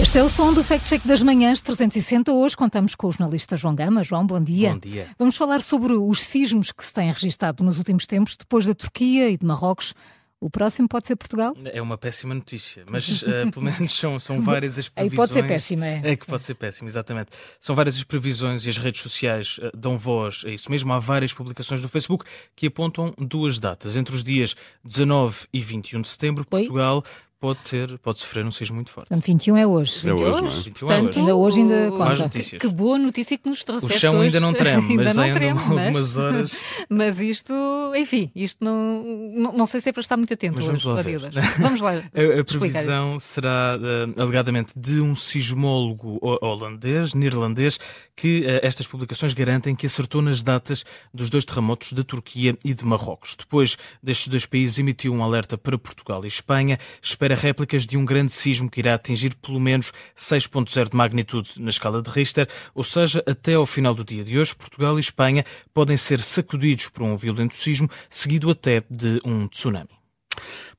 Este é o som do Fact Check das Manhãs 360. Hoje contamos com o jornalista João Gama. João, bom dia. Bom dia. Vamos falar sobre os sismos que se têm registado nos últimos tempos, depois da Turquia e de Marrocos. O próximo pode ser Portugal? É uma péssima notícia, mas uh, pelo menos são, são várias as previsões. Aí pode ser péssima, é. É que pode ser péssima, exatamente. São várias as previsões e as redes sociais uh, dão voz a isso mesmo. Há várias publicações no Facebook que apontam duas datas. Entre os dias 19 e 21 de setembro, Oi? Portugal pode ter, pode sofrer um sismo muito forte. Portanto, 21 é hoje. É hoje, não é? 21 é hoje. Ainda hoje ainda Mais conta. notícias. Que boa notícia que nos O trouxeste chão ainda hoje. não treme, Ainda mas não ainda treme, mas- algumas horas. Mas isto, enfim, isto não, não, não sei se é para estar muito atento Mas vamos hoje, lá ver. Deus. Vamos lá. A, a explicar previsão será, eh, alegadamente, de um sismólogo ho- holandês, neerlandês, que eh, estas publicações garantem que acertou nas datas dos dois terremotos da Turquia e de Marrocos. Depois destes dois países emitiu um alerta para Portugal e Espanha, espera réplicas de um grande sismo que irá atingir pelo menos 6.0 de magnitude na escala de Richter, ou seja, até ao final do dia de hoje, Portugal e Espanha podem ser sacudidos por um violento sismo, seguido até de um tsunami.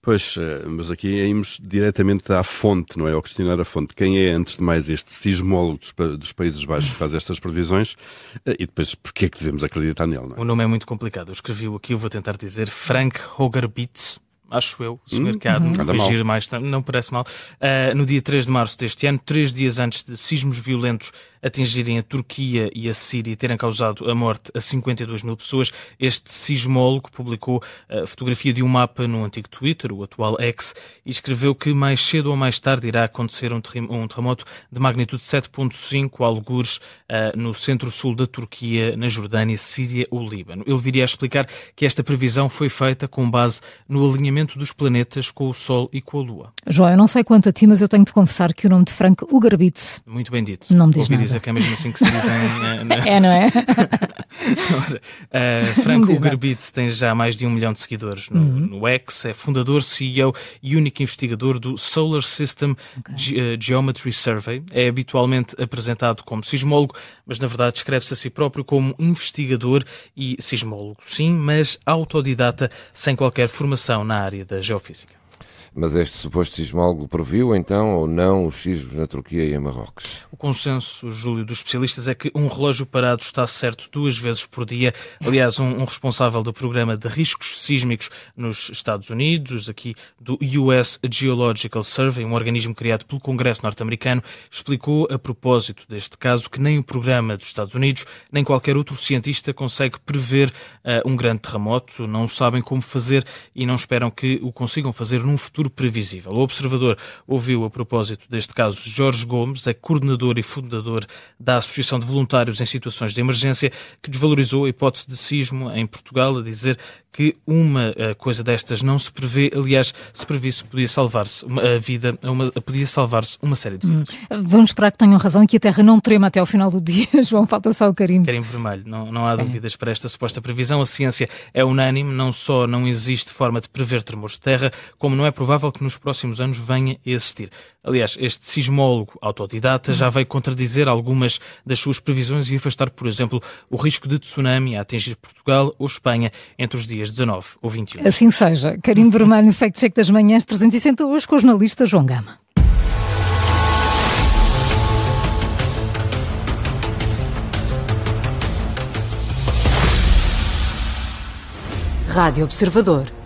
Pois, eh, mas aqui íamos diretamente à fonte, não é? Ao questionar a fonte. Quem é, antes de mais, este sismólogo dos, pa- dos Países Baixos que faz estas previsões eh, e depois porquê é que devemos acreditar nele, não é? O nome é muito complicado. Eu escrevi-o aqui, eu vou tentar dizer Frank Hogerbitz. Acho eu, o senhor que há de me Nada corrigir mais, não parece mal. Ah, no dia 3 de março deste ano, três dias antes de sismos violentos atingirem a Turquia e a Síria e terem causado a morte a 52 mil pessoas, este sismólogo publicou a fotografia de um mapa no antigo Twitter, o atual X, e escreveu que mais cedo ou mais tarde irá acontecer um terrem- terremoto de magnitude 7.5, algures ah, no centro-sul da Turquia, na Jordânia, Síria ou Líbano. Ele viria a explicar que esta previsão foi feita com base no alinhamento dos planetas com o Sol e com a Lua. João, eu não sei quanto a ti, mas eu tenho de confessar que o nome de Frank Ugerbitz Muito bem dito. Não me diz Ouvi nada. dizer que é mesmo assim que se diz em, eh, é, não é? Ora, uh, Franco. Ugerbitz tem já mais de um milhão de seguidores no, Uhum. no X, é fundador, CEO e único investigador do Solar System Ge- uh, Geometry Survey. É habitualmente apresentado como sismólogo, mas na verdade descreve-se a si próprio como investigador e sismólogo, sim, mas autodidata, sem qualquer formação na área da geofísica. Mas este suposto sismólogo previu então ou não os sismos na Turquia e em Marrocos? O consenso, Júlio, dos especialistas é que um relógio parado está certo duas vezes por dia. Aliás, um, um responsável do programa de riscos sísmicos nos Estados Unidos, aqui do US Geological Survey, um organismo criado pelo Congresso norte-americano, explicou a propósito deste caso que nem o programa dos Estados Unidos, nem qualquer outro cientista consegue prever ah, um grande terremoto, não sabem como fazer e não esperam que o consigam fazer num futuro previsível. O observador ouviu a propósito deste caso Jorge Gomes, é coordenador e fundador da Associação de Voluntários em Situações de Emergência, que desvalorizou a hipótese de sismo em Portugal, a dizer que uma eh, coisa destas não se prevê, aliás, se previsse podia salvar-se uma- a vida, uma, podia salvar-se uma série de vidas. Vamos esperar que tenham razão e que a Terra não trema até ao final do dia. João, falta só o carimbo. Carimbo vermelho, não, não há dúvidas para esta suposta previsão. A ciência é unânime, não só não existe forma de prever tremores de terra, como não é provável que nos próximos anos venha a existir. Aliás, este sismólogo autodidata já veio contradizer algumas das suas previsões e afastar, por exemplo, o risco de tsunami a atingir Portugal ou Espanha entre os dias 19 ou 21. Assim seja. Carimbo vermelho no Fact Check das Manhãs 360 hoje com o jornalista João Gama. Rádio Observador.